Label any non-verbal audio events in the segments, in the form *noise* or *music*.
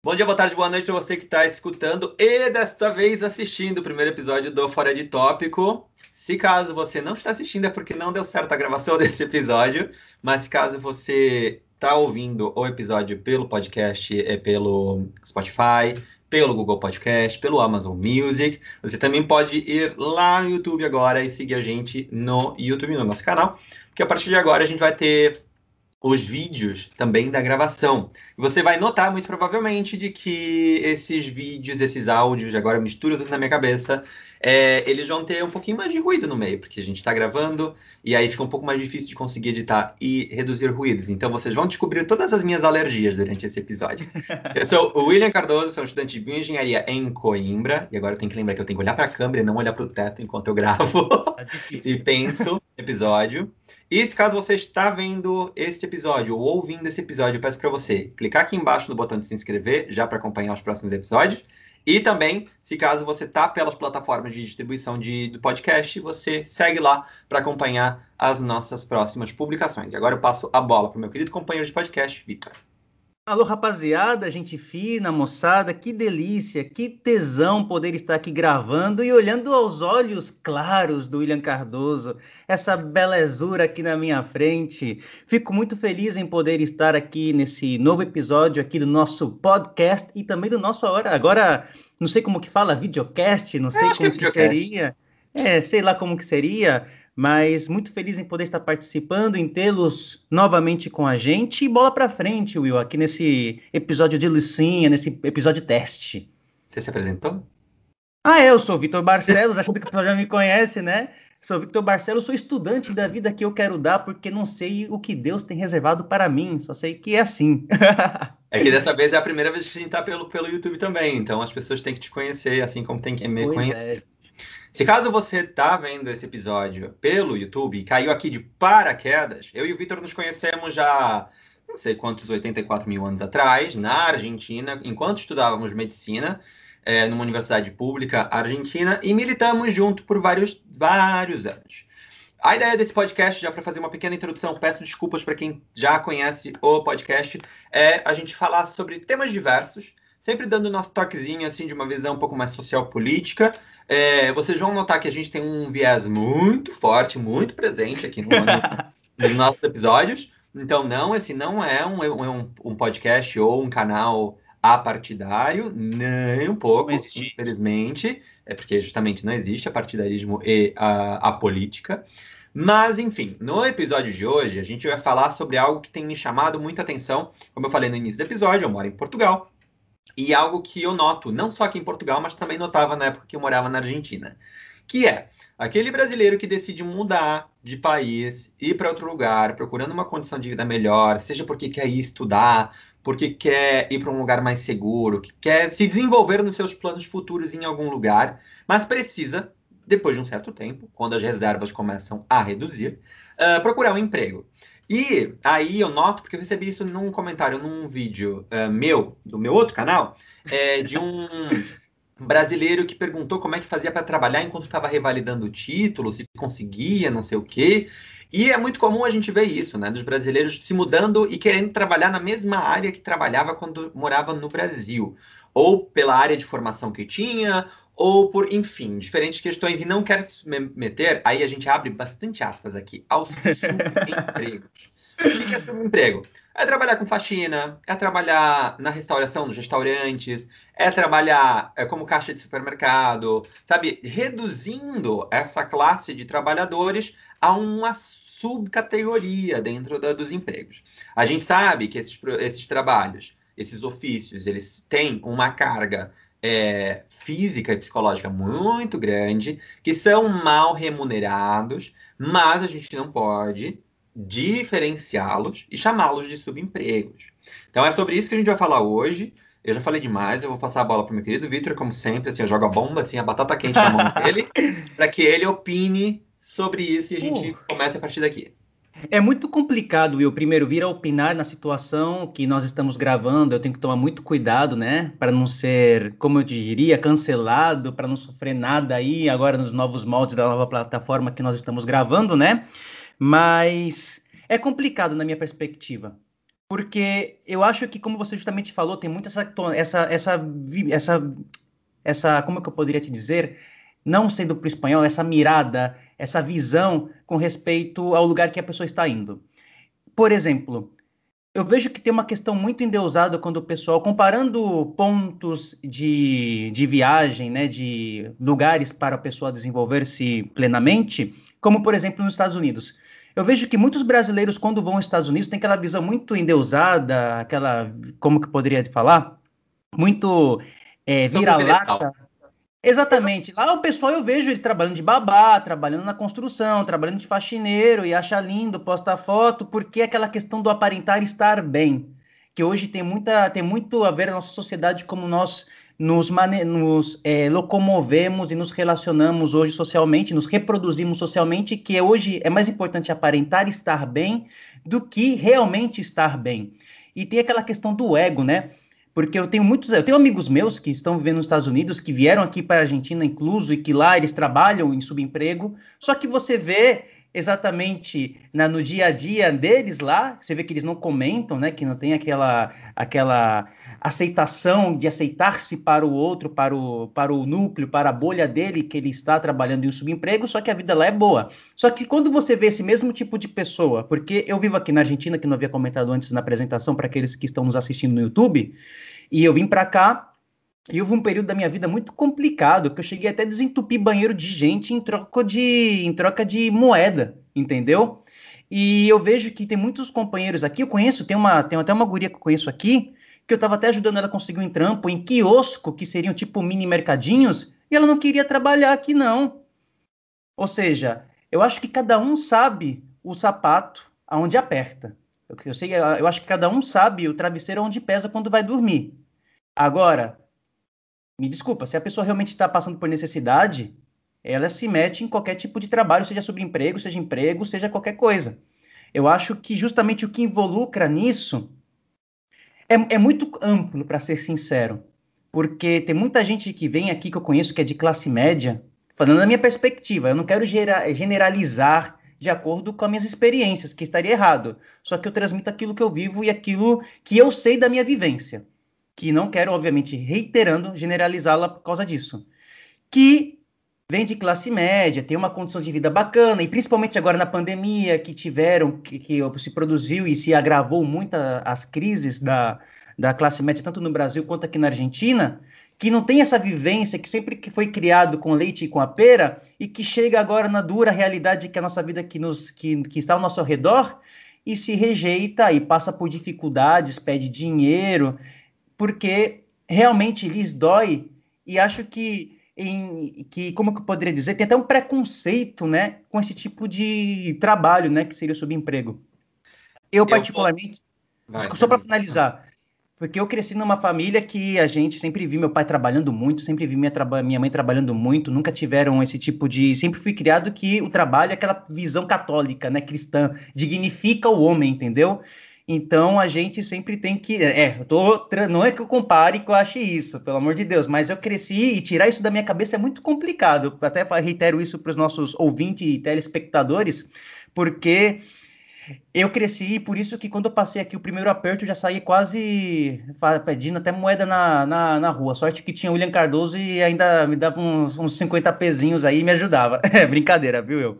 Bom dia, boa tarde, boa noite a você que está escutando e desta vez assistindo o primeiro episódio do Fora de Tópico. Se caso você não está assistindo é porque não deu certo a gravação *laughs* desse episódio, mas caso você está ouvindo o episódio pelo podcast, é pelo Spotify, pelo Google Podcast, pelo Amazon Music, você também pode ir lá no YouTube agora e seguir a gente no YouTube, no nosso canal, porque a partir de agora a gente vai ter os vídeos também da gravação. Você vai notar, muito provavelmente, de que esses vídeos, esses áudios, agora mistura tudo na minha cabeça, é, eles vão ter um pouquinho mais de ruído no meio, porque a gente está gravando e aí fica um pouco mais difícil de conseguir editar e reduzir ruídos. Então vocês vão descobrir todas as minhas alergias durante esse episódio. *laughs* eu sou o William Cardoso, sou estudante de bioengenharia em Coimbra, e agora eu tenho que lembrar que eu tenho que olhar para a câmera e não olhar para o teto enquanto eu gravo tá *laughs* e penso no episódio. E se caso você está vendo este episódio ou ouvindo esse episódio, eu peço para você clicar aqui embaixo no botão de se inscrever, já para acompanhar os próximos episódios. E também, se caso você está pelas plataformas de distribuição de, do podcast, você segue lá para acompanhar as nossas próximas publicações. E agora eu passo a bola para o meu querido companheiro de podcast, Vitor. Alô, rapaziada, gente fina, moçada, que delícia, que tesão poder estar aqui gravando e olhando aos olhos claros do William Cardoso, essa belezura aqui na minha frente. Fico muito feliz em poder estar aqui nesse novo episódio aqui do nosso podcast e também do nosso agora, agora não sei como que fala, videocast, não sei como que, que seria. É, sei lá como que seria, mas muito feliz em poder estar participando, em tê-los novamente com a gente. E bola para frente, Will, aqui nesse episódio de licinha, nesse episódio teste. Você se apresentou? Ah, é, eu sou o Vitor Barcelos, acho que o já me conhece, né? Sou Victor Barcelos, sou estudante da vida que eu quero dar, porque não sei o que Deus tem reservado para mim, só sei que é assim. *laughs* é que dessa vez é a primeira vez que a gente está pelo, pelo YouTube também, então as pessoas têm que te conhecer, assim como tem que me pois conhecer. É. Se caso você está vendo esse episódio pelo YouTube e caiu aqui de paraquedas, eu e o Vitor nos conhecemos já não sei quantos 84 mil anos atrás, na Argentina, enquanto estudávamos medicina, é, numa universidade pública argentina, e militamos junto por vários, vários anos. A ideia desse podcast, já para fazer uma pequena introdução, peço desculpas para quem já conhece o podcast, é a gente falar sobre temas diversos, sempre dando nosso toquezinho assim de uma visão um pouco mais social política, é, vocês vão notar que a gente tem um viés muito forte, muito presente aqui no, *laughs* nos nossos episódios. Então, não, esse não é um, um, um podcast ou um canal apartidário, nem um pouco, infelizmente. É porque justamente não existe apartidarismo e a, a política. Mas, enfim, no episódio de hoje, a gente vai falar sobre algo que tem me chamado muita atenção. Como eu falei no início do episódio, eu moro em Portugal. E algo que eu noto, não só aqui em Portugal, mas também notava na época que eu morava na Argentina, que é aquele brasileiro que decide mudar de país, ir para outro lugar, procurando uma condição de vida melhor, seja porque quer ir estudar, porque quer ir para um lugar mais seguro, que quer se desenvolver nos seus planos futuros em algum lugar, mas precisa, depois de um certo tempo, quando as reservas começam a reduzir, uh, procurar um emprego. E aí eu noto, porque eu recebi isso num comentário, num vídeo uh, meu, do meu outro canal, é, de um brasileiro que perguntou como é que fazia para trabalhar enquanto estava revalidando o título, se conseguia, não sei o quê. E é muito comum a gente ver isso, né? Dos brasileiros se mudando e querendo trabalhar na mesma área que trabalhava quando morava no Brasil. Ou pela área de formação que tinha, ou por, enfim, diferentes questões, e não quero se meter, aí a gente abre bastante aspas aqui, aos *laughs* subempregos. o que é subemprego? É trabalhar com faxina, é trabalhar na restauração, nos restaurantes, é trabalhar é, como caixa de supermercado, sabe? Reduzindo essa classe de trabalhadores a uma subcategoria dentro da, dos empregos. A gente sabe que esses, esses trabalhos, esses ofícios, eles têm uma carga é, física e psicológica muito grande, que são mal remunerados, mas a gente não pode diferenciá-los e chamá-los de subempregos. Então é sobre isso que a gente vai falar hoje. Eu já falei demais, eu vou passar a bola para o meu querido Vitor, como sempre, assim, eu jogo a bomba, assim, a batata quente na mão dele, *laughs* para que ele opine sobre isso e a gente uh. comece a partir daqui. É muito complicado, eu primeiro vir a opinar na situação que nós estamos gravando. Eu tenho que tomar muito cuidado, né, para não ser, como eu diria, cancelado, para não sofrer nada aí agora nos novos moldes da nova plataforma que nós estamos gravando, né? Mas é complicado na minha perspectiva. porque eu acho que, como você justamente falou, tem muito essa, essa, essa, essa, essa, como é que eu poderia te dizer, não sendo para o espanhol, essa mirada, essa visão com respeito ao lugar que a pessoa está indo. Por exemplo, eu vejo que tem uma questão muito endeusada quando o pessoal, comparando pontos de, de viagem, né, de lugares para a pessoa desenvolver-se plenamente, como por exemplo nos Estados Unidos. Eu vejo que muitos brasileiros, quando vão aos Estados Unidos, têm aquela visão muito endeusada, aquela, como que poderia falar? Muito é, vira-lata. Exatamente. Lá o pessoal eu vejo ele trabalhando de babá, trabalhando na construção, trabalhando de faxineiro e acha lindo, posta foto, porque é aquela questão do aparentar estar bem, que hoje tem muita tem muito a ver na nossa sociedade como nós nos, nos é, locomovemos e nos relacionamos hoje socialmente, nos reproduzimos socialmente, que hoje é mais importante aparentar estar bem do que realmente estar bem. E tem aquela questão do ego, né? Porque eu tenho muitos, eu tenho amigos meus que estão vivendo nos Estados Unidos, que vieram aqui para a Argentina incluso, e que lá eles trabalham em subemprego, só que você vê exatamente na, no dia a dia deles lá, você vê que eles não comentam, né? Que não tem aquela, aquela aceitação de aceitar-se para o outro, para o, para o núcleo, para a bolha dele, que ele está trabalhando em um subemprego, só que a vida lá é boa. Só que quando você vê esse mesmo tipo de pessoa, porque eu vivo aqui na Argentina, que não havia comentado antes na apresentação para aqueles que estão nos assistindo no YouTube, e eu vim para cá e houve um período da minha vida muito complicado, que eu cheguei até a desentupir banheiro de gente em troca de, em troca de moeda, entendeu? E eu vejo que tem muitos companheiros aqui, eu conheço, tem, uma, tem até uma guria que eu conheço aqui, que eu estava até ajudando ela a conseguir um trampo em quiosco, que seriam tipo mini mercadinhos, e ela não queria trabalhar aqui, não. Ou seja, eu acho que cada um sabe o sapato aonde aperta. Eu, eu, sei, eu acho que cada um sabe o travesseiro onde pesa quando vai dormir. Agora, me desculpa, se a pessoa realmente está passando por necessidade, ela se mete em qualquer tipo de trabalho, seja sobre emprego, seja emprego, seja qualquer coisa. Eu acho que justamente o que involucra nisso é, é muito amplo, para ser sincero. Porque tem muita gente que vem aqui que eu conheço que é de classe média, falando da minha perspectiva, eu não quero generalizar de acordo com as minhas experiências, que estaria errado. Só que eu transmito aquilo que eu vivo e aquilo que eu sei da minha vivência. Que não quero, obviamente, reiterando, generalizá-la por causa disso. Que vem de classe média, tem uma condição de vida bacana, e principalmente agora na pandemia que tiveram, que, que se produziu e se agravou muito as crises da, da classe média, tanto no Brasil quanto aqui na Argentina, que não tem essa vivência, que sempre que foi criado com leite e com a pera, e que chega agora na dura realidade que é a nossa vida que, nos, que, que está ao nosso redor, e se rejeita e passa por dificuldades, pede dinheiro, porque realmente lhes dói, e acho que, em, que como que eu poderia dizer, tem até um preconceito, né, com esse tipo de trabalho, né, que seria o subemprego. Eu, particularmente, Vai, só para finalizar, porque eu cresci numa família que a gente sempre vi meu pai trabalhando muito, sempre vi minha, minha mãe trabalhando muito, nunca tiveram esse tipo de. Sempre fui criado que o trabalho é aquela visão católica, né, cristã, dignifica o homem, entendeu? Então a gente sempre tem que. É, eu tô. Não é que eu compare que eu ache isso, pelo amor de Deus, mas eu cresci e tirar isso da minha cabeça é muito complicado. Até reitero isso para os nossos ouvintes e telespectadores, porque eu cresci e por isso que quando eu passei aqui o primeiro aperto, eu já saí quase pedindo até moeda na, na, na rua. Sorte que tinha o William Cardoso e ainda me dava uns, uns 50 pezinhos aí e me ajudava. *laughs* É brincadeira, viu, eu?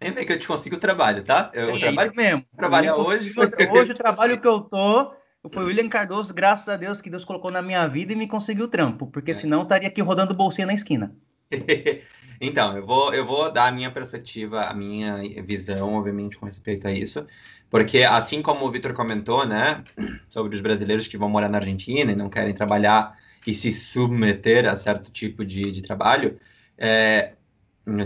Nem bem que eu te consigo trabalho, tá? Eu é trabalho, isso mesmo. Trabalho hoje. Hoje o trabalho que eu tô foi o William Cardoso, graças a Deus que Deus colocou na minha vida e me conseguiu o trampo, porque é. senão eu estaria aqui rodando bolsinha na esquina. *laughs* Então, eu vou, eu vou dar a minha perspectiva, a minha visão, obviamente, com respeito a isso. Porque, assim como o Vitor comentou, né, *clears throat* sobre os brasileiros que vão morar na Argentina e não querem trabalhar e se submeter a certo tipo de, de trabalho, é,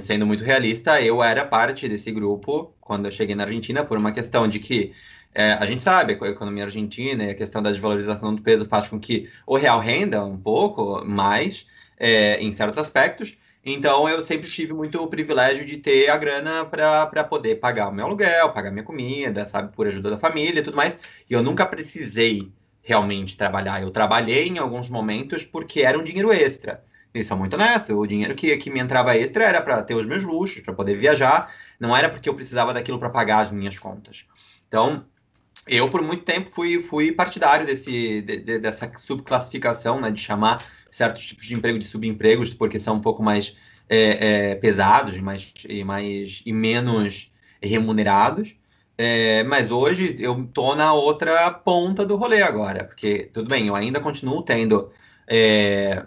sendo muito realista, eu era parte desse grupo quando eu cheguei na Argentina, por uma questão de que é, a gente sabe que a economia argentina e a questão da desvalorização do peso faz com que o real renda um pouco mais é, em certos aspectos, então eu sempre tive muito o privilégio de ter a grana para poder pagar o meu aluguel, pagar minha comida, sabe, por ajuda da família e tudo mais. E eu nunca precisei realmente trabalhar. Eu trabalhei em alguns momentos porque era um dinheiro extra. E sou muito honesto, o dinheiro que, que me entrava extra era para ter os meus luxos, para poder viajar, não era porque eu precisava daquilo para pagar as minhas contas. Então, eu, por muito tempo, fui, fui partidário desse, de, de, dessa subclassificação, né, de chamar certos tipos de emprego de subempregos, porque são um pouco mais é, é, pesados mais, e, mais, e menos remunerados. É, mas hoje eu tô na outra ponta do rolê agora, porque tudo bem, eu ainda continuo tendo é,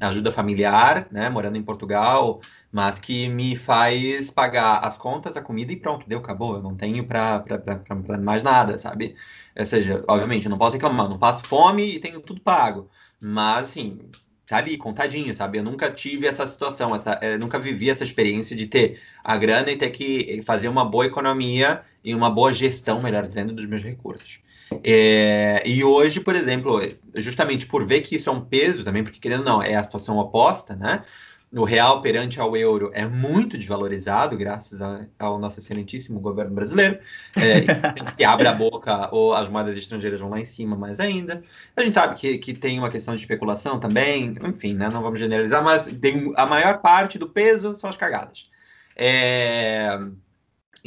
ajuda familiar, né, morando em Portugal, mas que me faz pagar as contas, a comida e pronto, deu, acabou. Eu não tenho para mais nada, sabe? Ou seja, obviamente, eu não posso reclamar, não passo fome e tenho tudo pago. Mas, assim, tá ali, contadinho, sabe? Eu nunca tive essa situação, essa, eu nunca vivi essa experiência de ter a grana e ter que fazer uma boa economia e uma boa gestão, melhor dizendo, dos meus recursos. É, e hoje, por exemplo, justamente por ver que isso é um peso também, porque querendo ou não, é a situação oposta, né? O real perante ao euro é muito desvalorizado, graças a, ao nosso excelentíssimo governo brasileiro, é, que abre a boca ou as moedas estrangeiras vão lá em cima mais ainda. A gente sabe que, que tem uma questão de especulação também, enfim, né, não vamos generalizar, mas tem, a maior parte do peso são as cagadas. É,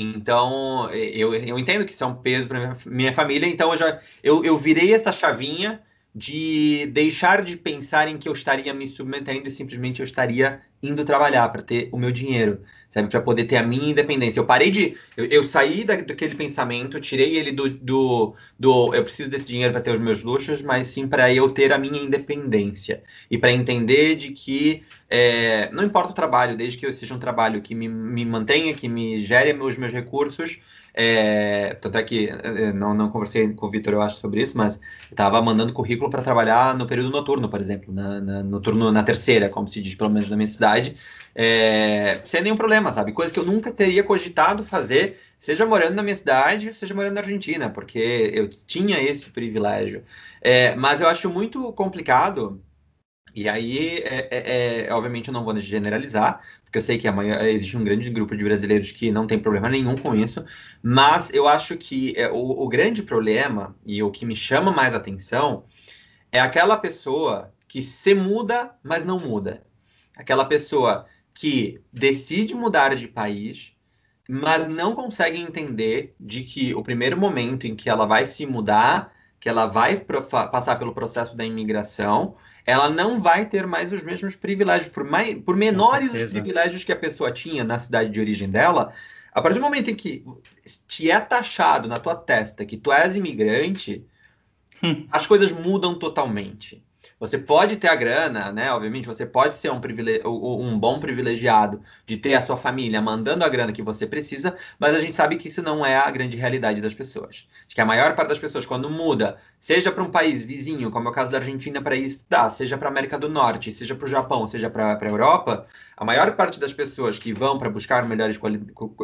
então, eu, eu entendo que isso é um peso para minha, minha família, então eu já eu, eu virei essa chavinha de deixar de pensar em que eu estaria me submetendo e simplesmente eu estaria indo trabalhar para ter o meu dinheiro, sabe? Para poder ter a minha independência. Eu parei de. Eu, eu saí da, daquele pensamento, tirei ele do, do, do eu preciso desse dinheiro para ter os meus luxos, mas sim para eu ter a minha independência. E para entender de que é, não importa o trabalho, desde que seja um trabalho que me, me mantenha, que me gere os meus recursos é, tanto é que é, não, não conversei com o Vitor, eu acho, sobre isso, mas estava mandando currículo para trabalhar no período noturno, por exemplo, na, na, noturno na terceira, como se diz, pelo menos na minha cidade, é, sem nenhum problema, sabe? Coisa que eu nunca teria cogitado fazer, seja morando na minha cidade, seja morando na Argentina, porque eu tinha esse privilégio. É, mas eu acho muito complicado. E aí, é, é, é obviamente, eu não vou generalizar, porque eu sei que maior, existe um grande grupo de brasileiros que não tem problema nenhum com isso, mas eu acho que é, o, o grande problema e o que me chama mais atenção é aquela pessoa que se muda, mas não muda. Aquela pessoa que decide mudar de país, mas não consegue entender de que o primeiro momento em que ela vai se mudar, que ela vai passar pelo processo da imigração, ela não vai ter mais os mesmos privilégios, por, mais, por menores os privilégios que a pessoa tinha na cidade de origem dela. A partir do momento em que te é taxado na tua testa que tu és imigrante, hum. as coisas mudam totalmente. Você pode ter a grana, né? Obviamente, você pode ser um, um bom privilegiado de ter a sua família mandando a grana que você precisa, mas a gente sabe que isso não é a grande realidade das pessoas. Acho que a maior parte das pessoas, quando muda, seja para um país vizinho, como é o caso da Argentina, para ir estudar, seja para a América do Norte, seja para o Japão, seja para a Europa, a maior parte das pessoas que vão para buscar melhores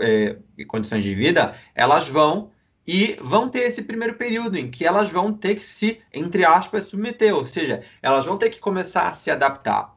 eh, condições de vida, elas vão e vão ter esse primeiro período em que elas vão ter que se, entre aspas, submeter, ou seja, elas vão ter que começar a se adaptar.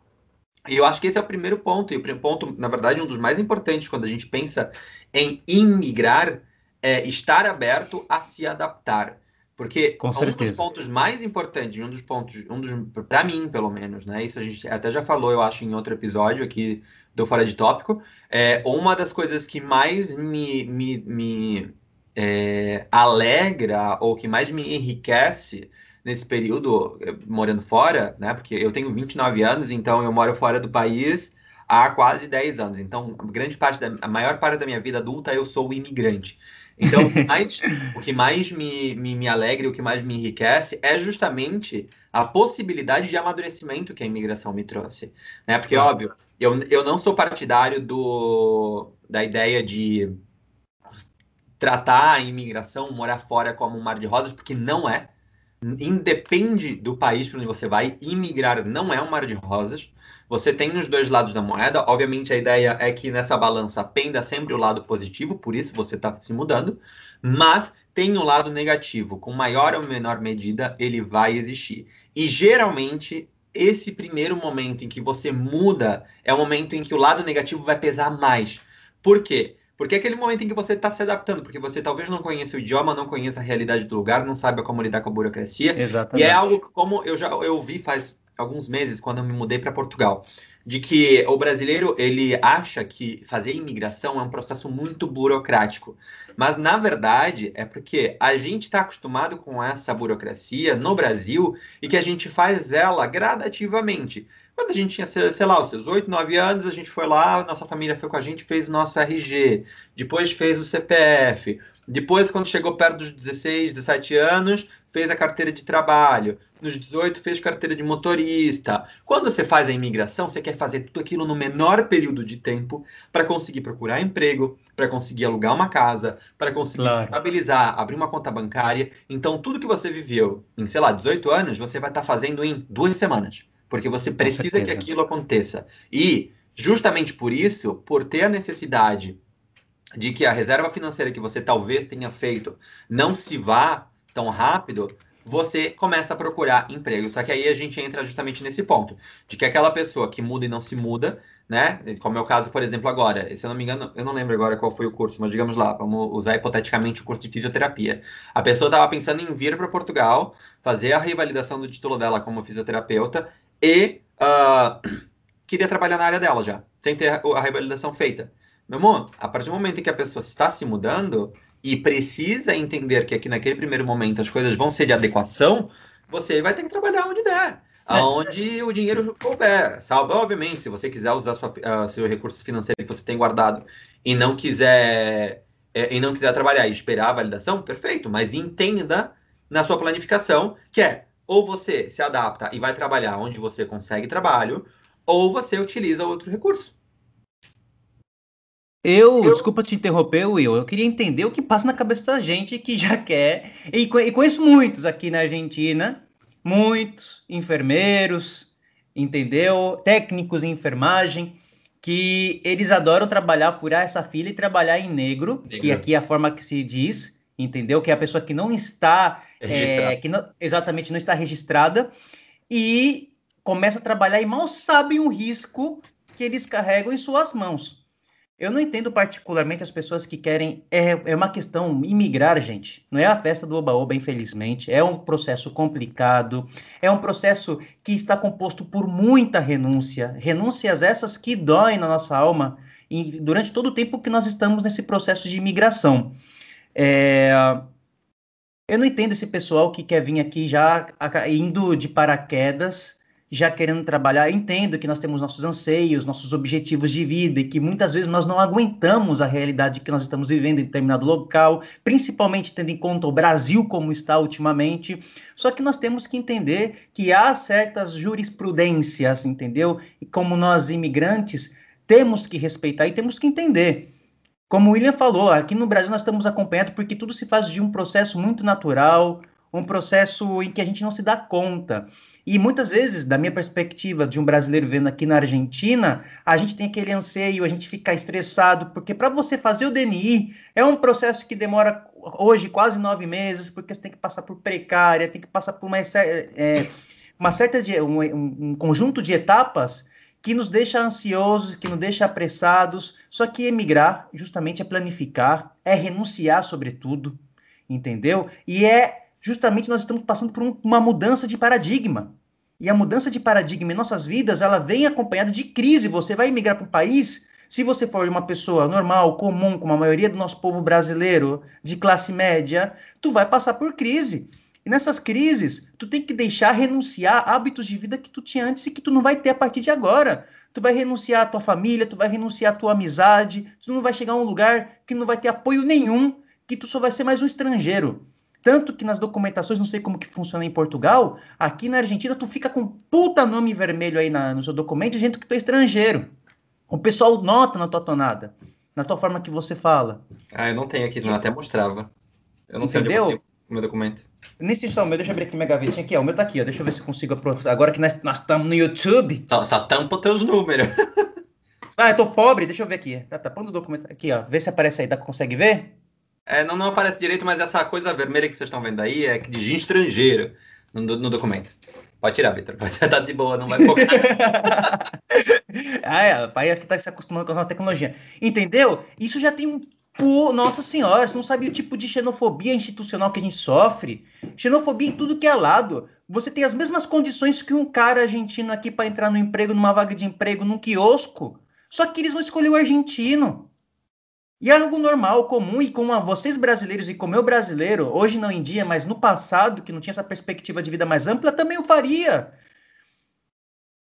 E eu acho que esse é o primeiro ponto, e o ponto, na verdade, um dos mais importantes quando a gente pensa em imigrar, é estar aberto a se adaptar. Porque Com um dos pontos mais importantes, um dos pontos, um dos, para mim, pelo menos, né? Isso a gente até já falou, eu acho, em outro episódio aqui do Fora de Tópico. É, uma das coisas que mais me, me, me é, alegra ou que mais me enriquece nesse período eh, morando fora, né? Porque eu tenho 29 anos, então eu moro fora do país há quase 10 anos. Então, grande parte da a maior parte da minha vida adulta eu sou imigrante. Então, o que mais, *laughs* o que mais me, me, me alegra, o que mais me enriquece é justamente a possibilidade de amadurecimento que a imigração me trouxe. Né? Porque, óbvio, eu, eu não sou partidário do, da ideia de tratar a imigração, morar fora como um mar de rosas, porque não é. Independe do país para onde você vai, imigrar não é um mar de rosas. Você tem nos dois lados da moeda. Obviamente, a ideia é que nessa balança penda sempre o lado positivo, por isso você está se mudando. Mas tem o um lado negativo, com maior ou menor medida, ele vai existir. E geralmente, esse primeiro momento em que você muda é o momento em que o lado negativo vai pesar mais. Por quê? Porque é aquele momento em que você está se adaptando, porque você talvez não conheça o idioma, não conheça a realidade do lugar, não sabe como lidar com a burocracia. Exatamente. E é algo como eu já eu vi faz alguns meses, quando eu me mudei para Portugal. de que o brasileiro ele acha que fazer imigração é um processo muito burocrático. Mas na verdade é porque a gente está acostumado com essa burocracia no Brasil e que a gente faz ela gradativamente. Quando a gente tinha, sei lá, os seus 8, 9 anos, a gente foi lá, nossa família foi com a gente, fez o nosso RG, depois fez o CPF, depois, quando chegou perto dos 16, 17 anos, fez a carteira de trabalho. Nos 18, fez carteira de motorista. Quando você faz a imigração, você quer fazer tudo aquilo no menor período de tempo para conseguir procurar emprego, para conseguir alugar uma casa, para conseguir claro. estabilizar, abrir uma conta bancária. Então, tudo que você viveu em, sei lá, 18 anos, você vai estar tá fazendo em duas semanas. Porque você precisa que aquilo aconteça. E, justamente por isso, por ter a necessidade de que a reserva financeira que você talvez tenha feito não se vá tão rápido, você começa a procurar emprego. Só que aí a gente entra justamente nesse ponto, de que aquela pessoa que muda e não se muda, né? Como é o caso, por exemplo, agora. Se eu não me engano, eu não lembro agora qual foi o curso, mas digamos lá, vamos usar hipoteticamente o curso de fisioterapia. A pessoa estava pensando em vir para Portugal, fazer a revalidação do título dela como fisioterapeuta e uh, queria trabalhar na área dela já, sem ter a revalidação feita. Meu amor, a partir do momento em que a pessoa está se mudando e precisa entender que aqui naquele primeiro momento as coisas vão ser de adequação, você vai ter que trabalhar onde der. É. Aonde o dinheiro couber. Salvo, obviamente, se você quiser usar sua, uh, seu recurso financeiro que você tem guardado e não quiser é, e não quiser trabalhar e esperar a validação, perfeito. Mas entenda na sua planificação que é ou você se adapta e vai trabalhar onde você consegue trabalho, ou você utiliza outro recurso. Eu, eu, desculpa te interromper, Will. Eu queria entender o que passa na cabeça da gente que já *laughs* quer. E, e conheço muitos aqui na Argentina, muitos enfermeiros, entendeu? Técnicos em enfermagem, que eles adoram trabalhar, furar essa fila e trabalhar em negro, negro. que aqui é a forma que se diz, entendeu? Que é a pessoa que não está, é, que não, exatamente não está registrada, e começa a trabalhar e mal sabem o risco que eles carregam em suas mãos. Eu não entendo particularmente as pessoas que querem. É, é uma questão imigrar, gente. Não é a festa do Oba-Oba, infelizmente. É um processo complicado. É um processo que está composto por muita renúncia. Renúncias essas que doem na nossa alma e durante todo o tempo que nós estamos nesse processo de imigração. É... Eu não entendo esse pessoal que quer vir aqui já indo de paraquedas já querendo trabalhar, entendo que nós temos nossos anseios, nossos objetivos de vida e que muitas vezes nós não aguentamos a realidade que nós estamos vivendo em determinado local, principalmente tendo em conta o Brasil como está ultimamente. Só que nós temos que entender que há certas jurisprudências, entendeu? E como nós imigrantes temos que respeitar e temos que entender. Como o William falou, aqui no Brasil nós estamos acompanhando porque tudo se faz de um processo muito natural, um processo em que a gente não se dá conta. E muitas vezes, da minha perspectiva de um brasileiro vendo aqui na Argentina, a gente tem aquele anseio, a gente fica estressado, porque para você fazer o DNI é um processo que demora hoje quase nove meses, porque você tem que passar por precária, tem que passar por uma, é, uma certa um, um conjunto de etapas que nos deixa ansiosos, que nos deixa apressados. Só que emigrar justamente é planificar, é renunciar sobretudo, entendeu? E é justamente nós estamos passando por um, uma mudança de paradigma. E a mudança de paradigma em nossas vidas, ela vem acompanhada de crise. Você vai migrar para um país, se você for uma pessoa normal, comum, como a maioria do nosso povo brasileiro, de classe média, tu vai passar por crise. E nessas crises, tu tem que deixar renunciar hábitos de vida que tu tinha antes e que tu não vai ter a partir de agora. Tu vai renunciar à tua família, tu vai renunciar à tua amizade, tu não vai chegar a um lugar que não vai ter apoio nenhum, que tu só vai ser mais um estrangeiro. Tanto que nas documentações, não sei como que funciona em Portugal, aqui na Argentina tu fica com puta nome vermelho aí na, no seu documento, gente que tu é estrangeiro. O pessoal nota na tua tonada, na tua forma que você fala. Ah, eu não tenho aqui, não até mostrava. Eu não Entendeu? sei onde eu o meu documento. Nesse instante, meu, deixa eu abrir aqui minha gavetinha aqui, ó. O meu tá aqui, ó. Deixa eu ver se eu consigo aproveitar. Agora que nós estamos no YouTube. Só, só tampa os teus números. *laughs* ah, eu tô pobre, deixa eu ver aqui. Tá tapando o documento. Aqui, ó. Vê se aparece aí. Dá, consegue ver? É, não, não aparece direito, mas essa coisa vermelha que vocês estão vendo aí é de gin estrangeiro no, no documento. Pode tirar, Vitor. *laughs* Tá de boa, não vai focar. *laughs* ah, é, o pai aqui tá se acostumando com a nova tecnologia. Entendeu? Isso já tem um Pô, nossa senhora, você não sabe o tipo de xenofobia institucional que a gente sofre? Xenofobia em tudo que é lado. Você tem as mesmas condições que um cara argentino aqui para entrar no emprego, numa vaga de emprego, num quiosco. Só que eles vão escolher o argentino. E é algo normal, comum, e como vocês brasileiros e como eu brasileiro, hoje não em dia, mas no passado, que não tinha essa perspectiva de vida mais ampla, também o faria.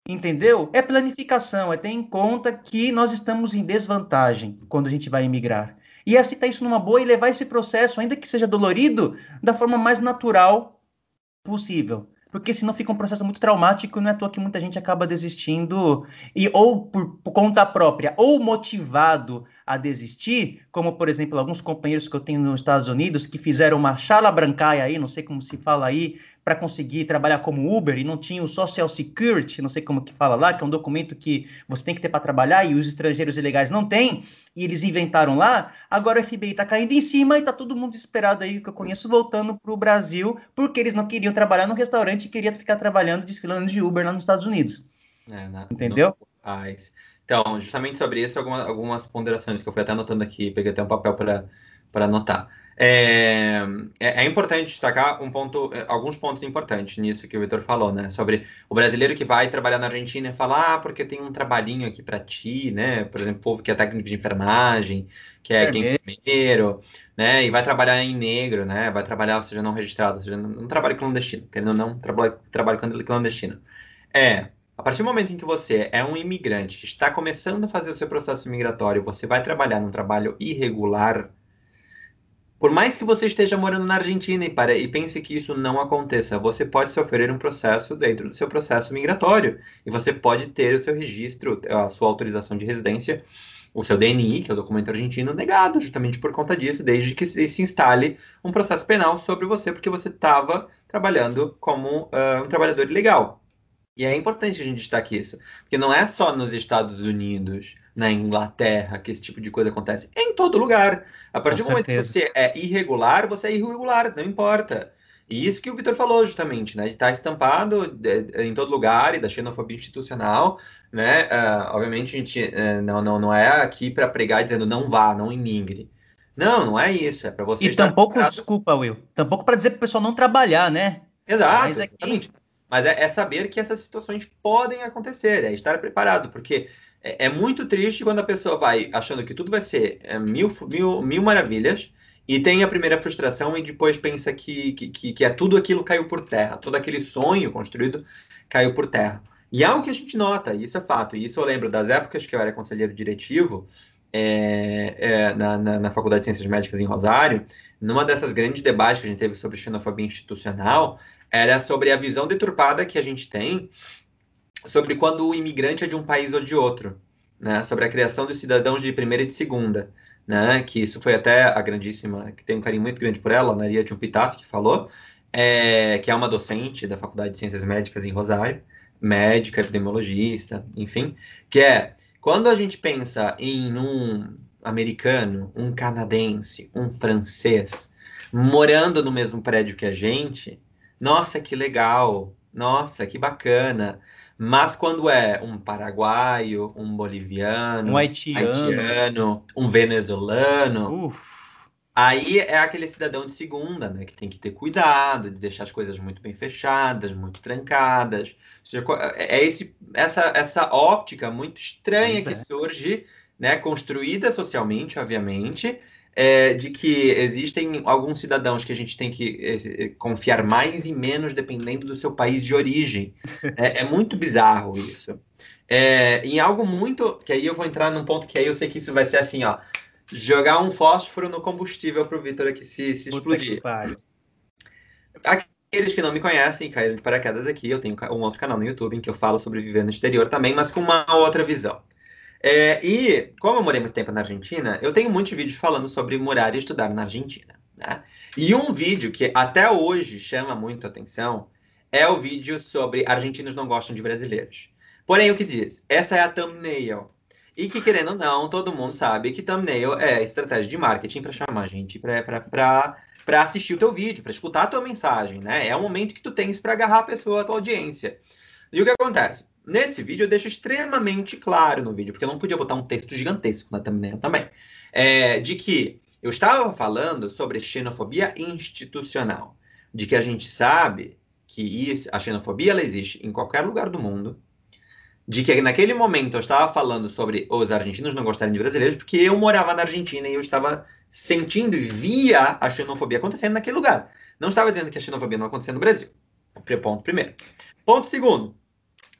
Entendeu? É planificação, é ter em conta que nós estamos em desvantagem quando a gente vai emigrar. E aceitar isso numa boa e levar esse processo, ainda que seja dolorido, da forma mais natural possível. Porque senão fica um processo muito traumático, não é à toa que muita gente acaba desistindo, e ou por, por, conta própria, ou motivado a desistir, como, por exemplo, alguns companheiros que eu tenho nos Estados Unidos, que fizeram uma chala brancaia aí, não sei como se fala aí, para conseguir trabalhar como Uber, e não tinha o Social Security, não sei como que fala lá, que é um documento que você tem que ter para trabalhar, e os estrangeiros ilegais não têm, e eles inventaram lá, agora o FBI está caindo em cima, e está todo mundo esperado aí, que eu conheço, voltando para o Brasil, porque eles não queriam trabalhar no restaurante, e queriam ficar trabalhando, desfilando de Uber lá nos Estados Unidos. É? Entendeu? Não, então, justamente sobre isso, algumas, algumas ponderações que eu fui até anotando aqui, peguei até um papel para anotar. É, é, é, importante destacar um ponto, é, alguns pontos importantes nisso que o Vitor falou, né? Sobre o brasileiro que vai trabalhar na Argentina e fala, ah, porque tem um trabalhinho aqui para ti, né? Por exemplo, o povo que é técnico de enfermagem, que é, é enfermeiro, né? E vai trabalhar em negro, né? Vai trabalhar, ou seja, não registrado, ou seja, não, não trabalho clandestino, querendo ou não, trabalho, trabalho clandestino. É, a partir do momento em que você é um imigrante que está começando a fazer o seu processo migratório, você vai trabalhar num trabalho irregular, por mais que você esteja morando na Argentina e, e pense que isso não aconteça, você pode sofrer um processo dentro do seu processo migratório. E você pode ter o seu registro, a sua autorização de residência, o seu DNI, que é o documento argentino, negado, justamente por conta disso, desde que se instale um processo penal sobre você, porque você estava trabalhando como uh, um trabalhador ilegal. E é importante a gente destacar isso, porque não é só nos Estados Unidos, na Inglaterra, que esse tipo de coisa acontece. É em todo lugar. A partir Com do momento certeza. que você é irregular, você é irregular, não importa. E isso que o Vitor falou justamente, né? Está estampado em todo lugar e da xenofobia institucional, né? Uh, obviamente a gente uh, não, não, não é aqui para pregar dizendo não vá, não imigre. Não, não é isso. É para você. E tampouco, preparado... desculpa, Will, tampouco para dizer para o pessoal não trabalhar, né? Exato. Mas é que mas é, é, saber que essas situações podem acontecer, é estar preparado, porque é, é muito triste quando a pessoa vai achando que tudo vai ser é, mil, mil, mil maravilhas e tem a primeira frustração e depois pensa que, que, que, que é tudo aquilo caiu por terra, todo aquele sonho construído caiu por terra. E é algo que a gente nota, isso é fato, e isso eu lembro das épocas que eu era conselheiro diretivo é, é, na, na, na, Faculdade de Ciências Médicas em Rosário, numa dessas grandes debates que a gente teve sobre xenofobia institucional, era sobre a visão deturpada que a gente tem sobre quando o imigrante é de um país ou de outro, né? Sobre a criação dos cidadãos de primeira e de segunda, né? Que isso foi até a grandíssima, que tem um carinho muito grande por ela, Maria de Pitas, que falou, é, que é uma docente da Faculdade de Ciências Médicas em Rosário, médica, epidemiologista, enfim, que é quando a gente pensa em um americano, um canadense, um francês morando no mesmo prédio que a gente, nossa, que legal, nossa, que bacana. Mas quando é um paraguaio, um boliviano, um haitiano, haitiano um venezuelano, Uf. aí é aquele cidadão de segunda, né? Que tem que ter cuidado de deixar as coisas muito bem fechadas, muito trancadas. É, é esse, essa, essa óptica muito estranha que é. surge, né? Construída socialmente, obviamente, é, de que existem alguns cidadãos que a gente tem que é, confiar mais e menos dependendo do seu país de origem. É, é muito bizarro isso. É, em algo muito. Que aí eu vou entrar num ponto que aí eu sei que isso vai ser assim, ó. Jogar um fósforo no combustível para o Vitor aqui se, se explodir. Aqueles que não me conhecem, caíram de paraquedas aqui, eu tenho um outro canal no YouTube em que eu falo sobre viver no exterior também, mas com uma outra visão. É, e, como eu morei muito tempo na Argentina, eu tenho muitos vídeos falando sobre morar e estudar na Argentina. Né? E um vídeo que até hoje chama muito atenção é o vídeo sobre argentinos não gostam de brasileiros. Porém, o que diz? Essa é a thumbnail. E que, querendo ou não, todo mundo sabe que thumbnail é estratégia de marketing para chamar a gente para assistir o teu vídeo, para escutar a tua mensagem, né? É o momento que tu tens para agarrar a pessoa, a tua audiência. E o que acontece? Nesse vídeo eu deixo extremamente claro no vídeo, porque eu não podia botar um texto gigantesco na thumbnail também, é, de que Eu estava falando sobre xenofobia institucional, de que a gente sabe que isso, a xenofobia ela existe em qualquer lugar do mundo, de que naquele momento eu estava falando sobre os argentinos não gostarem de brasileiros, porque eu morava na Argentina e eu estava sentindo e via a xenofobia acontecendo naquele lugar. Não estava dizendo que a xenofobia não acontecia no Brasil. Ponto primeiro. Ponto segundo.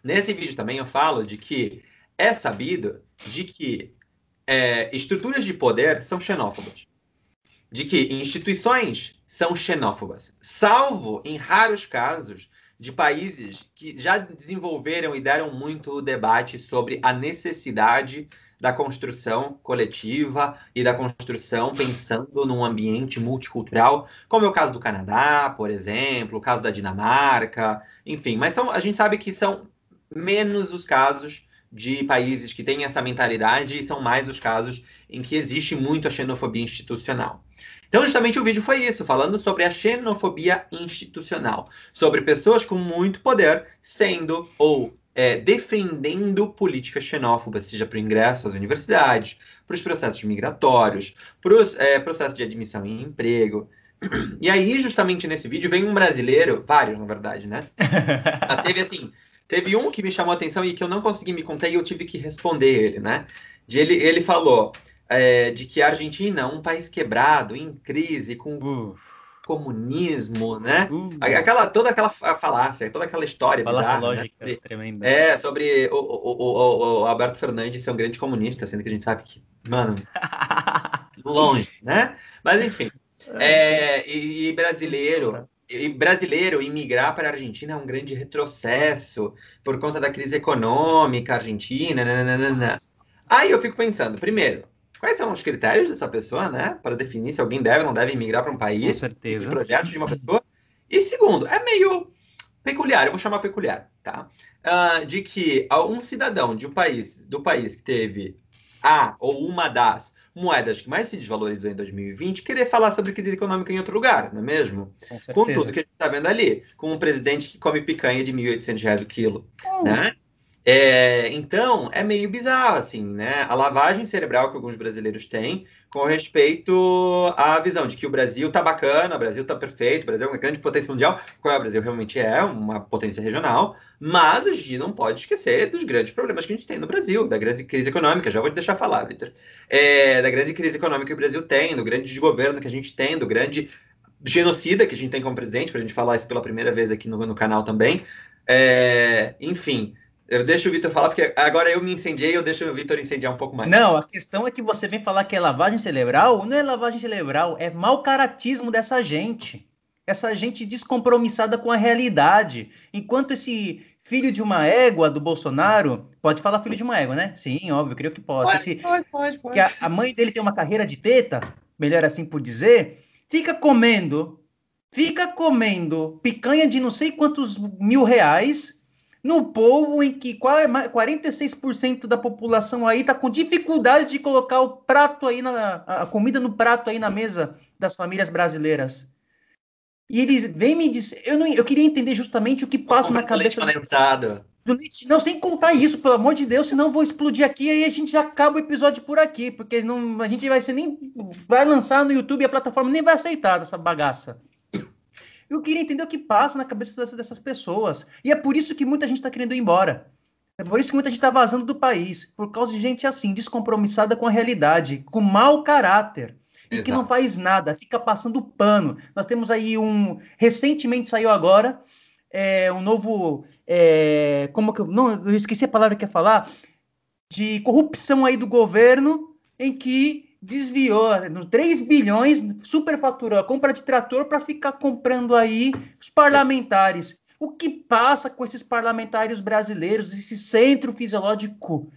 Nesse vídeo também eu falo de que é sabido de que é, estruturas de poder são xenófobas. De que instituições são xenófobas. Salvo em raros casos de países que já desenvolveram e deram muito debate sobre a necessidade da construção coletiva e da construção pensando num ambiente multicultural, como é o caso do Canadá, por exemplo, o caso da Dinamarca, enfim, mas são, a gente sabe que são menos os casos de países que têm essa mentalidade e são mais os casos em que existe muito a xenofobia institucional. Então, justamente o vídeo foi isso, falando sobre a xenofobia institucional, sobre pessoas com muito poder sendo ou é, defendendo políticas xenófobas, seja para o ingresso às universidades, para os processos migratórios, para os é, processos de admissão em emprego. E aí, justamente nesse vídeo, vem um brasileiro, vários, na verdade, né? *laughs* teve assim, teve um que me chamou a atenção e que eu não consegui me contar e eu tive que responder ele, né? De ele, ele falou é, de que a Argentina é um país quebrado, em crise, com Uf comunismo, né? Uh, aquela, toda aquela falácia, toda aquela história. Falácia bizarra, né? lógica né? tremenda. É, sobre o, o, o, o, Alberto Fernandes ser um grande comunista, sendo que a gente sabe que, mano, *laughs* longe, né? Mas enfim. É, e, e brasileiro, brasileiro imigrar para a Argentina é um grande retrocesso por conta da crise econômica argentina. Nananana. Aí eu fico pensando, primeiro, Quais são os critérios dessa pessoa, né? Para definir se alguém deve ou não deve migrar para um país. Com certeza. projetos de uma pessoa. E segundo, é meio peculiar, eu vou chamar peculiar, tá? Uh, de que um cidadão de um país, do país que teve a ou uma das moedas que mais se desvalorizou em 2020, querer falar sobre crise econômica em outro lugar, não é mesmo? Com, com tudo que a gente está vendo ali, com um presidente que come picanha de R$ 1.800 o quilo, hum. né? É, então, é meio bizarro, assim, né? A lavagem cerebral que alguns brasileiros têm com respeito à visão de que o Brasil tá bacana, o Brasil tá perfeito, o Brasil é uma grande potência mundial, qual é o Brasil realmente é, uma potência regional, mas a gente não pode esquecer dos grandes problemas que a gente tem no Brasil, da grande crise econômica, já vou te deixar falar, Vitor, é, da grande crise econômica que o Brasil tem, do grande desgoverno que a gente tem, do grande genocida que a gente tem como presidente, para a gente falar isso pela primeira vez aqui no, no canal também, é, enfim... Eu deixo o Vitor falar, porque agora eu me incendiei, eu deixo o Vitor incendiar um pouco mais. Não, a questão é que você vem falar que é lavagem cerebral, não é lavagem cerebral, é mau caratismo dessa gente. Essa gente descompromissada com a realidade. Enquanto esse filho de uma égua do Bolsonaro, pode falar filho de uma égua, né? Sim, óbvio, creio que possa. Pode, esse, pode, pode, pode. Que a, a mãe dele tem uma carreira de teta, melhor assim por dizer, fica comendo, fica comendo picanha de não sei quantos mil reais no povo em que 46% da população aí está com dificuldade de colocar o prato aí na a comida no prato aí na mesa das famílias brasileiras. E eles vêm me dizer, eu não, eu queria entender justamente o que passa na cabeça do, do leite. Não, sem contar isso, pelo amor de Deus, senão vou explodir aqui e a gente já acaba o episódio por aqui, porque não, a gente vai ser nem vai lançar no YouTube e a plataforma nem vai aceitar essa bagaça. Eu queria entender o que passa na cabeça dessas, dessas pessoas. E é por isso que muita gente está querendo ir embora. É por isso que muita gente está vazando do país. Por causa de gente assim, descompromissada com a realidade, com mau caráter. E Exato. que não faz nada, fica passando pano. Nós temos aí um. Recentemente saiu agora é, um novo. É, como que eu. Não, eu esqueci a palavra que ia falar. De corrupção aí do governo, em que desviou 3 bilhões, superfaturou a compra de trator para ficar comprando aí os parlamentares. O que passa com esses parlamentares brasileiros, esse centro fisiológico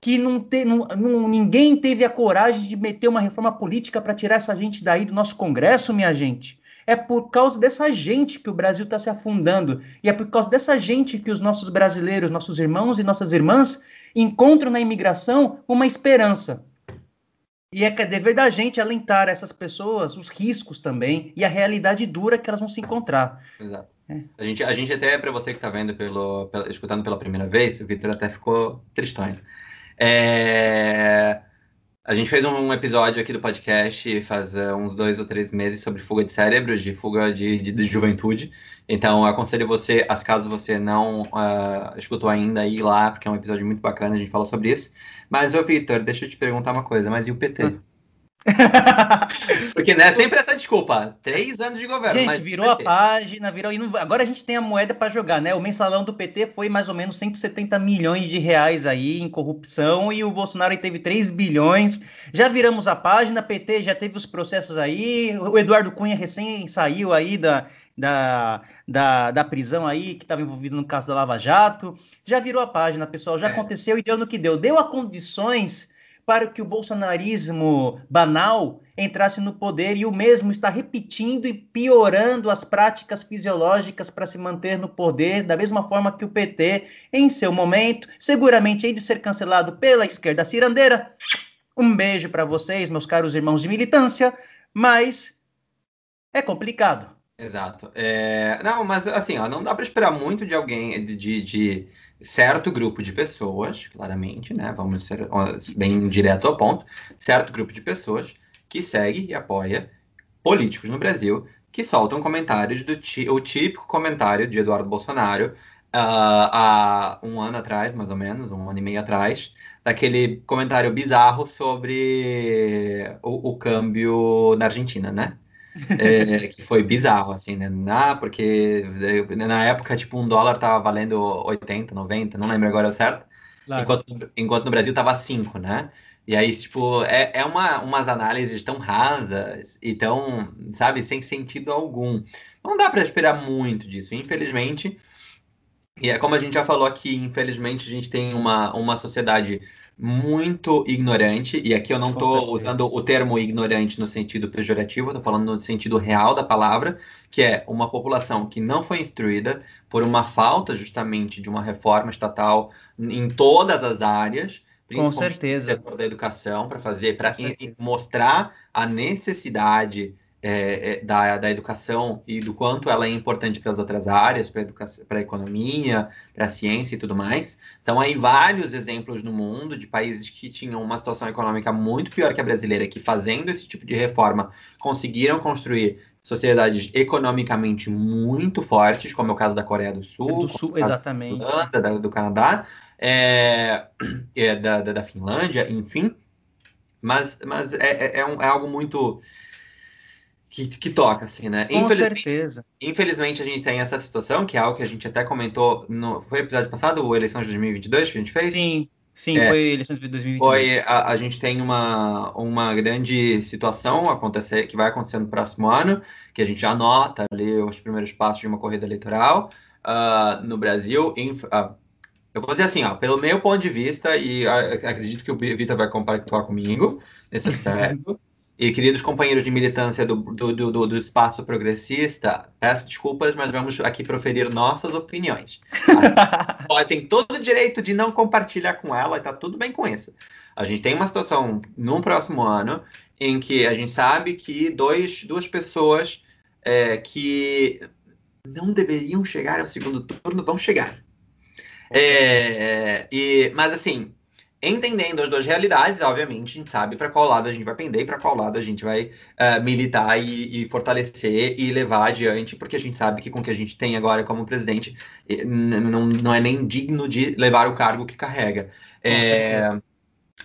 que não, te, não, não ninguém teve a coragem de meter uma reforma política para tirar essa gente daí do nosso Congresso, minha gente? É por causa dessa gente que o Brasil está se afundando. E é por causa dessa gente que os nossos brasileiros, nossos irmãos e nossas irmãs encontram na imigração uma esperança. E é dever da gente alentar essas pessoas os riscos também e a realidade dura que elas vão se encontrar. Exato. É. A, gente, a gente até, para você que está vendo, pelo, pelo, escutando pela primeira vez, o Vitor até ficou tristonho. É... A gente fez um episódio aqui do podcast faz uh, uns dois ou três meses sobre fuga de cérebros, de fuga de, de, de juventude. Então, aconselho você, as caso você não uh, escutou ainda, ir lá, porque é um episódio muito bacana, a gente fala sobre isso. Mas, ô Victor, deixa eu te perguntar uma coisa, mas e o PT? *laughs* Porque, né, sempre essa desculpa. Três anos de governo. Gente, virou a página, virou. Agora a gente tem a moeda para jogar, né? O mensalão do PT foi mais ou menos 170 milhões de reais aí em corrupção e o Bolsonaro teve 3 bilhões. Já viramos a página, PT já teve os processos aí. O Eduardo Cunha recém saiu aí da, da, da, da prisão aí, que estava envolvido no caso da Lava Jato. Já virou a página, pessoal. Já é. aconteceu e deu no que deu. Deu a condições para que o bolsonarismo banal entrasse no poder e o mesmo está repetindo e piorando as práticas fisiológicas para se manter no poder, da mesma forma que o PT, em seu momento, seguramente hei de ser cancelado pela esquerda cirandeira. Um beijo para vocês, meus caros irmãos de militância, mas é complicado. Exato. É... Não, mas assim, ó, não dá para esperar muito de alguém, de, de, de certo grupo de pessoas, claramente, né? Vamos ser bem direto ao ponto, certo grupo de pessoas que segue e apoia políticos no Brasil que soltam comentários do o típico comentário de Eduardo Bolsonaro uh, há um ano atrás, mais ou menos, um ano e meio atrás, daquele comentário bizarro sobre o, o câmbio na Argentina, né? É, que foi bizarro, assim, né? Porque na época, tipo, um dólar tava valendo 80, 90, não lembro agora o certo. Claro. Enquanto, enquanto no Brasil tava 5, né? E aí, tipo, é, é uma, umas análises tão rasas e tão, sabe, sem sentido algum. Não dá para esperar muito disso, infelizmente. E é como a gente já falou aqui, infelizmente, a gente tem uma, uma sociedade muito ignorante, e aqui eu não estou usando o termo ignorante no sentido pejorativo, estou falando no sentido real da palavra, que é uma população que não foi instruída por uma falta justamente de uma reforma estatal em todas as áreas, principalmente Com certeza. no setor da educação, para fazer, para mostrar a necessidade é, é, da, da educação e do quanto ela é importante para as outras áreas, para a economia, para a ciência e tudo mais. Então, aí vários exemplos no mundo de países que tinham uma situação econômica muito pior que a brasileira, que fazendo esse tipo de reforma conseguiram construir sociedades economicamente muito fortes, como é o caso da Coreia do Sul, do Sul exatamente, do, Holanda, do Canadá, é, *clears throat* é, da, da, da, Finlândia, enfim. Mas, mas é, é, é, um, é algo muito que, que toca, assim, né? Com certeza. Infelizmente, a gente tem essa situação, que é algo que a gente até comentou no. Foi o episódio passado, o Eleição de 2022 que a gente fez? Sim. Sim, é, foi eleição de 2022. Foi, a, a, gente tem uma, uma grande situação acontecer, que vai acontecer no próximo ano, que a gente anota ali os primeiros passos de uma corrida eleitoral uh, no Brasil. Em, uh, eu vou dizer assim, ó, pelo meu ponto de vista, e uh, acredito que o Vitor vai compactuar comigo nesse *laughs* aspecto, e queridos companheiros de militância do, do, do, do, espaço progressista, peço desculpas, mas vamos aqui proferir nossas opiniões. *laughs* A tem todo o direito de não compartilhar com ela, e tá tudo bem com isso. A gente tem uma situação no próximo ano em que a gente sabe que dois, duas pessoas é, que não deveriam chegar ao segundo turno vão chegar. É, e, mas assim, entendendo as duas realidades, obviamente, a gente sabe para qual lado a gente vai pender e para qual lado a gente vai uh, militar e, e, fortalecer e levar adiante, porque a gente sabe que com o que a gente tem agora como presidente não, não é nem digno de levar o cargo que carrega. É,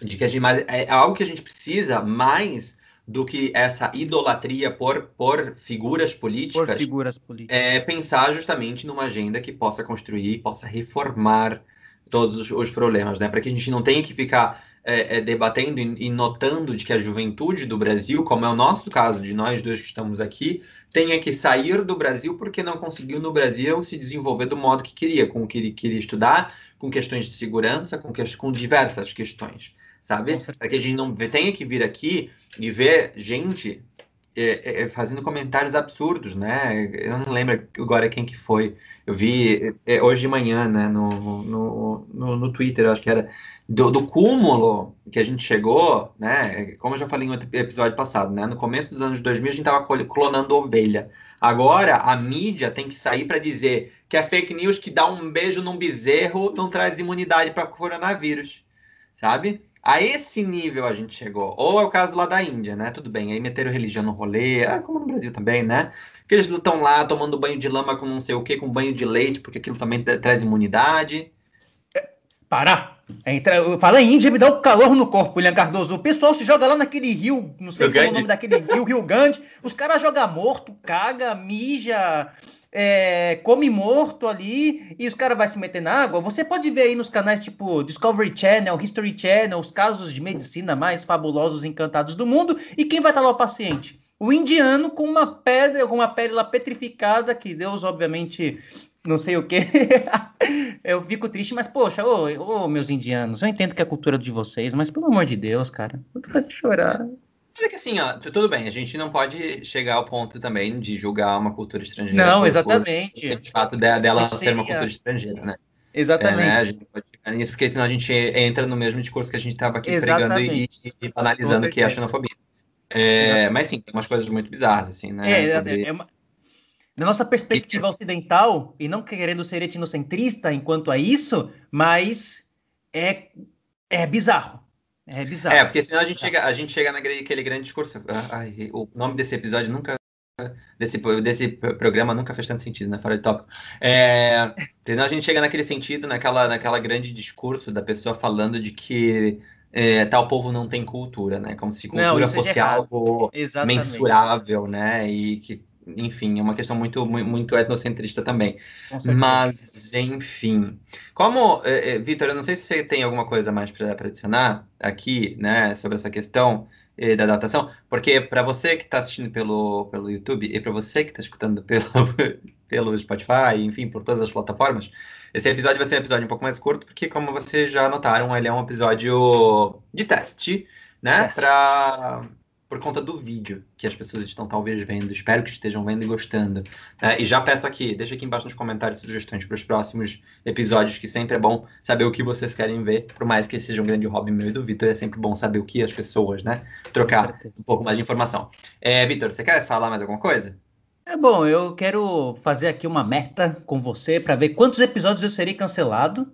de que a gente, mas é algo que a gente precisa mais do que essa idolatria por, por figuras políticas. Por figuras políticas. É pensar justamente numa agenda que possa construir, possa reformar todos os, problemas, né? Para que a gente não tenha que ficar é, é, debatendo e, e, notando de que a juventude do Brasil, como é o nosso caso, de nós dois que estamos aqui, tenha que sair do Brasil porque não conseguiu no Brasil se desenvolver do modo que queria, com o que ele queria estudar, com questões de segurança, com, que, com diversas questões, sabe? Para que a gente não tenha que vir aqui e ver gente é, é, fazendo comentários absurdos, né? Eu não lembro agora quem que foi. Eu vi é, hoje de manhã, né, no, no, no, no Twitter, acho que era, do, do, cúmulo que a gente chegou, né? Como eu já falei em outro episódio passado, né? No começo dos anos 2000 a gente estava clonando ovelha. Agora a mídia tem que sair para dizer que é fake news que dá um beijo num bezerro não traz imunidade para coronavírus, sabe? A esse nível a gente chegou. Ou é o caso lá da Índia, né? Tudo bem, aí meteram religião no rolê, ah, como no Brasil também, né? Que eles estão lá tomando banho de lama com não sei o que, com banho de leite, porque aquilo também traz imunidade. É, para! Entra, fala em Índia, me dá o um calor no corpo, William Cardoso. O pessoal se joga lá naquele rio, não sei qual é o nome daquele rio, Rio Grande. Os caras jogam morto, caga, mija, é, come morto ali e os caras vão se meter na água. Você pode ver aí nos canais tipo Discovery Channel, History Channel, os casos de medicina mais fabulosos encantados do mundo. E quem vai estar lá o paciente? O indiano com uma pedra, com uma petrificada, que Deus, obviamente, não sei o que. *laughs* eu fico triste, mas, poxa, ô, ô, meus indianos, eu entendo que é a cultura de vocês, mas pelo amor de Deus, cara, eu tô de chorar. Mas é que assim, ó, tudo bem, a gente não pode chegar ao ponto também de julgar uma cultura estrangeira. Não, por, exatamente. Por, de fato dela ser uma cultura estrangeira, né? Exatamente. É, né? A gente pode chegar nisso, porque senão a gente entra no mesmo discurso que a gente estava aqui exatamente. pregando e, e analisando que é a xenofobia. É, mas sim, tem umas coisas muito bizarras, assim, né? É, Sobre... é uma... Da nossa perspectiva ocidental, e não querendo ser etnocentrista enquanto a isso, mas é, é bizarro. É bizarro. É, porque senão a gente chega, a gente chega naquele grande discurso. Ah, ai, o nome desse episódio nunca. Desse, desse programa nunca fez tanto sentido, né? Fora de tópico. É, senão a gente chega naquele sentido, naquela, naquela grande discurso da pessoa falando de que é, tal povo não tem cultura, né? Como se cultura não, fosse algo Exatamente. mensurável, né? E que enfim, é uma questão muito, muito etnocentrista também. Mas, enfim. Como, eh, eh, Vitor, eu não sei se você tem alguma coisa mais para adicionar aqui, né, sobre essa questão eh, da adaptação, porque para você que está assistindo pelo, pelo YouTube e para você que está escutando *laughs* pelo, pelo Spotify, enfim, por todas as plataformas, esse episódio vai ser um episódio um pouco mais curto, porque, como vocês já notaram, ele é um episódio de teste, né, para por conta do vídeo que as pessoas estão talvez vendo. Espero que estejam vendo e gostando. É, e já peço aqui, deixa aqui embaixo nos comentários sugestões para os próximos episódios, que sempre é bom saber o que vocês querem ver. Por mais que seja um grande hobby meu e do Vitor, é sempre bom saber o que as pessoas, né? Trocar um pouco mais de informação. É, Vitor, você quer falar mais alguma coisa? É bom, eu quero fazer aqui uma meta com você para ver quantos episódios eu serei cancelado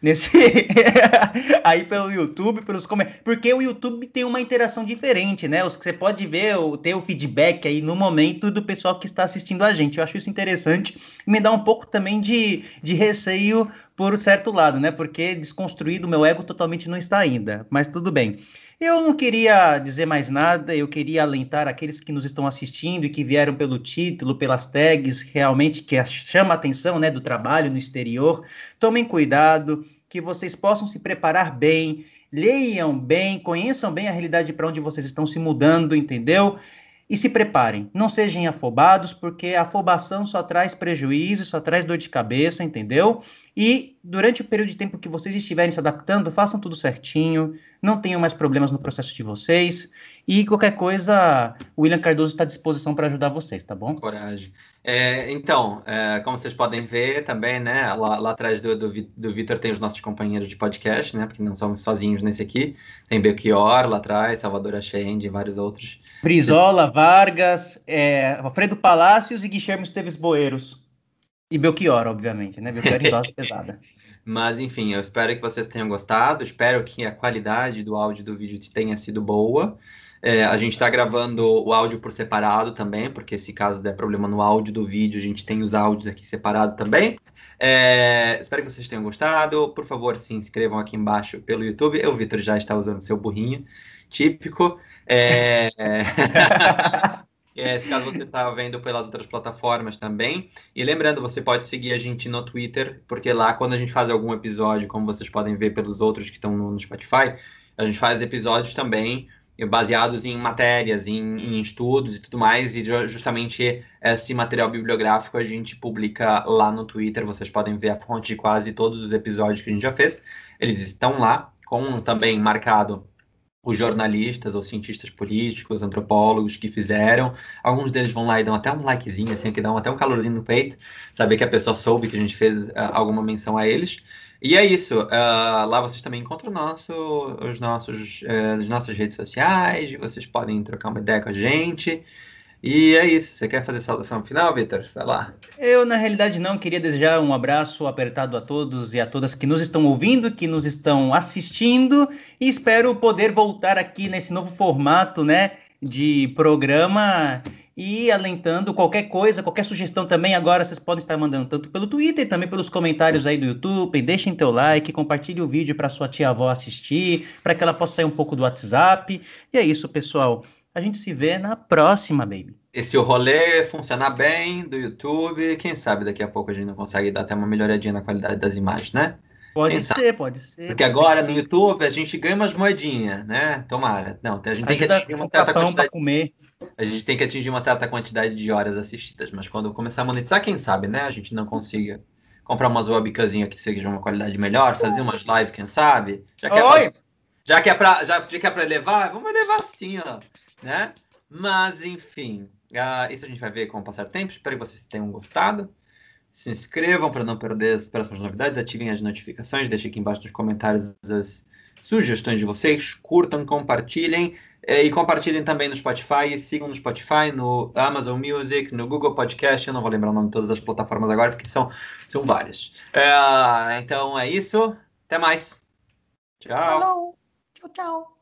nesse *laughs* aí pelo YouTube, pelos comentários, porque o YouTube tem uma interação diferente, né? Os que você pode ver, ter o feedback aí no momento do pessoal que está assistindo a gente. Eu acho isso interessante e me dá um pouco também de, de receio por certo lado, né? Porque desconstruído meu ego totalmente não está ainda, mas tudo bem. Eu não queria dizer mais nada, eu queria alentar aqueles que nos estão assistindo e que vieram pelo título, pelas tags, realmente que chama a atenção, né, do trabalho no exterior. Tomem cuidado, que vocês possam se preparar bem, leiam bem, conheçam bem a realidade para onde vocês estão se mudando, entendeu? E se preparem, não sejam afobados, porque a afobação só traz prejuízo, só traz dor de cabeça, entendeu? E durante o período de tempo que vocês estiverem se adaptando, façam tudo certinho, não tenham mais problemas no processo de vocês. E qualquer coisa, o William Cardoso está à disposição para ajudar vocês, tá bom? Coragem. É, então, é, como vocês podem ver também, né, lá, lá atrás do, do, do Vitor tem os nossos companheiros de podcast, né, porque não somos sozinhos nesse aqui. Tem Belchior lá atrás, Salvador Achende e vários outros. Brizola, Vargas, é, Alfredo Palácios e Guilherme Esteves Boeiros. E Belchior, obviamente, né? Belchior em dose *laughs* pesada. Mas, enfim, eu espero que vocês tenham gostado. Espero que a qualidade do áudio do vídeo tenha sido boa. É, a gente está gravando o áudio por separado também, porque se caso der problema no áudio do vídeo, a gente tem os áudios aqui separado também. É, espero que vocês tenham gostado. Por favor, se inscrevam aqui embaixo pelo YouTube. O Vitor já está usando seu burrinho típico. É... É, *laughs* se caso você está vendo pelas outras plataformas também. E lembrando, você pode seguir a gente no Twitter, porque lá, quando a gente faz algum episódio, como vocês podem ver pelos outros que estão no Spotify, a gente faz episódios também baseados em matérias, em, em, estudos e tudo mais, e justamente esse material bibliográfico a gente publica lá no Twitter, vocês podem ver a fonte de quase todos os episódios que a gente já fez, eles estão lá, com também marcado os jornalistas ou cientistas políticos, antropólogos que fizeram. Alguns deles vão lá e dão até um likezinho, assim, que dão até um calorzinho no peito, saber que a pessoa soube que a gente fez uh, alguma menção a eles. E é isso. Uh, lá vocês também encontram nosso, os nossos, uh, as nossas redes sociais, vocês podem trocar uma ideia com a gente. E é isso. Você quer fazer saudação final, Vitor? Vai lá. Eu, na realidade, não. Queria desejar um abraço apertado a todos e a todas que nos estão ouvindo, que nos estão assistindo. E espero poder voltar aqui nesse novo formato, né? De programa e alentando qualquer coisa, qualquer sugestão também, agora vocês podem estar mandando tanto pelo Twitter, também pelos comentários aí do YouTube. Deixem teu like, compartilhe o vídeo para sua tia avó assistir, para que ela possa sair um pouco do WhatsApp. E é isso, pessoal. A gente se vê na próxima, baby. E se o rolê funcionar bem do YouTube, quem sabe daqui a pouco a gente não consegue dar até uma melhoradinha na qualidade das imagens, né? Pode ser, pode ser. Porque pode agora ser, no YouTube a gente ganha umas moedinhas, né? Tomara. Não, a gente tem que atingir uma certa quantidade. comer. A gente tem que atingir uma certa quantidade de horas assistidas, mas quando começar a monetizar, quem sabe, né? A gente não consiga comprar umas webcazinhas que sejam uma qualidade melhor, fazer umas lives, quem sabe? Já que, é pra, já que é pra, já, já que é pra levar, vamos levar sim, ó, né? Mas, enfim, uh, isso a gente vai ver com o passar do tempo. Espero que vocês tenham gostado. Se inscrevam para não perder as próximas novidades, ativem as notificações, deixem aqui embaixo nos comentários as sugestões de vocês, curtam, compartilhem. É, e compartilhem também no Spotify, sigam no Spotify, no Amazon Music, no Google Podcast. Eu não vou lembrar o nome de todas as plataformas agora, porque são, são várias. É, então é isso. Até mais. Tchau. Hello. Tchau, tchau.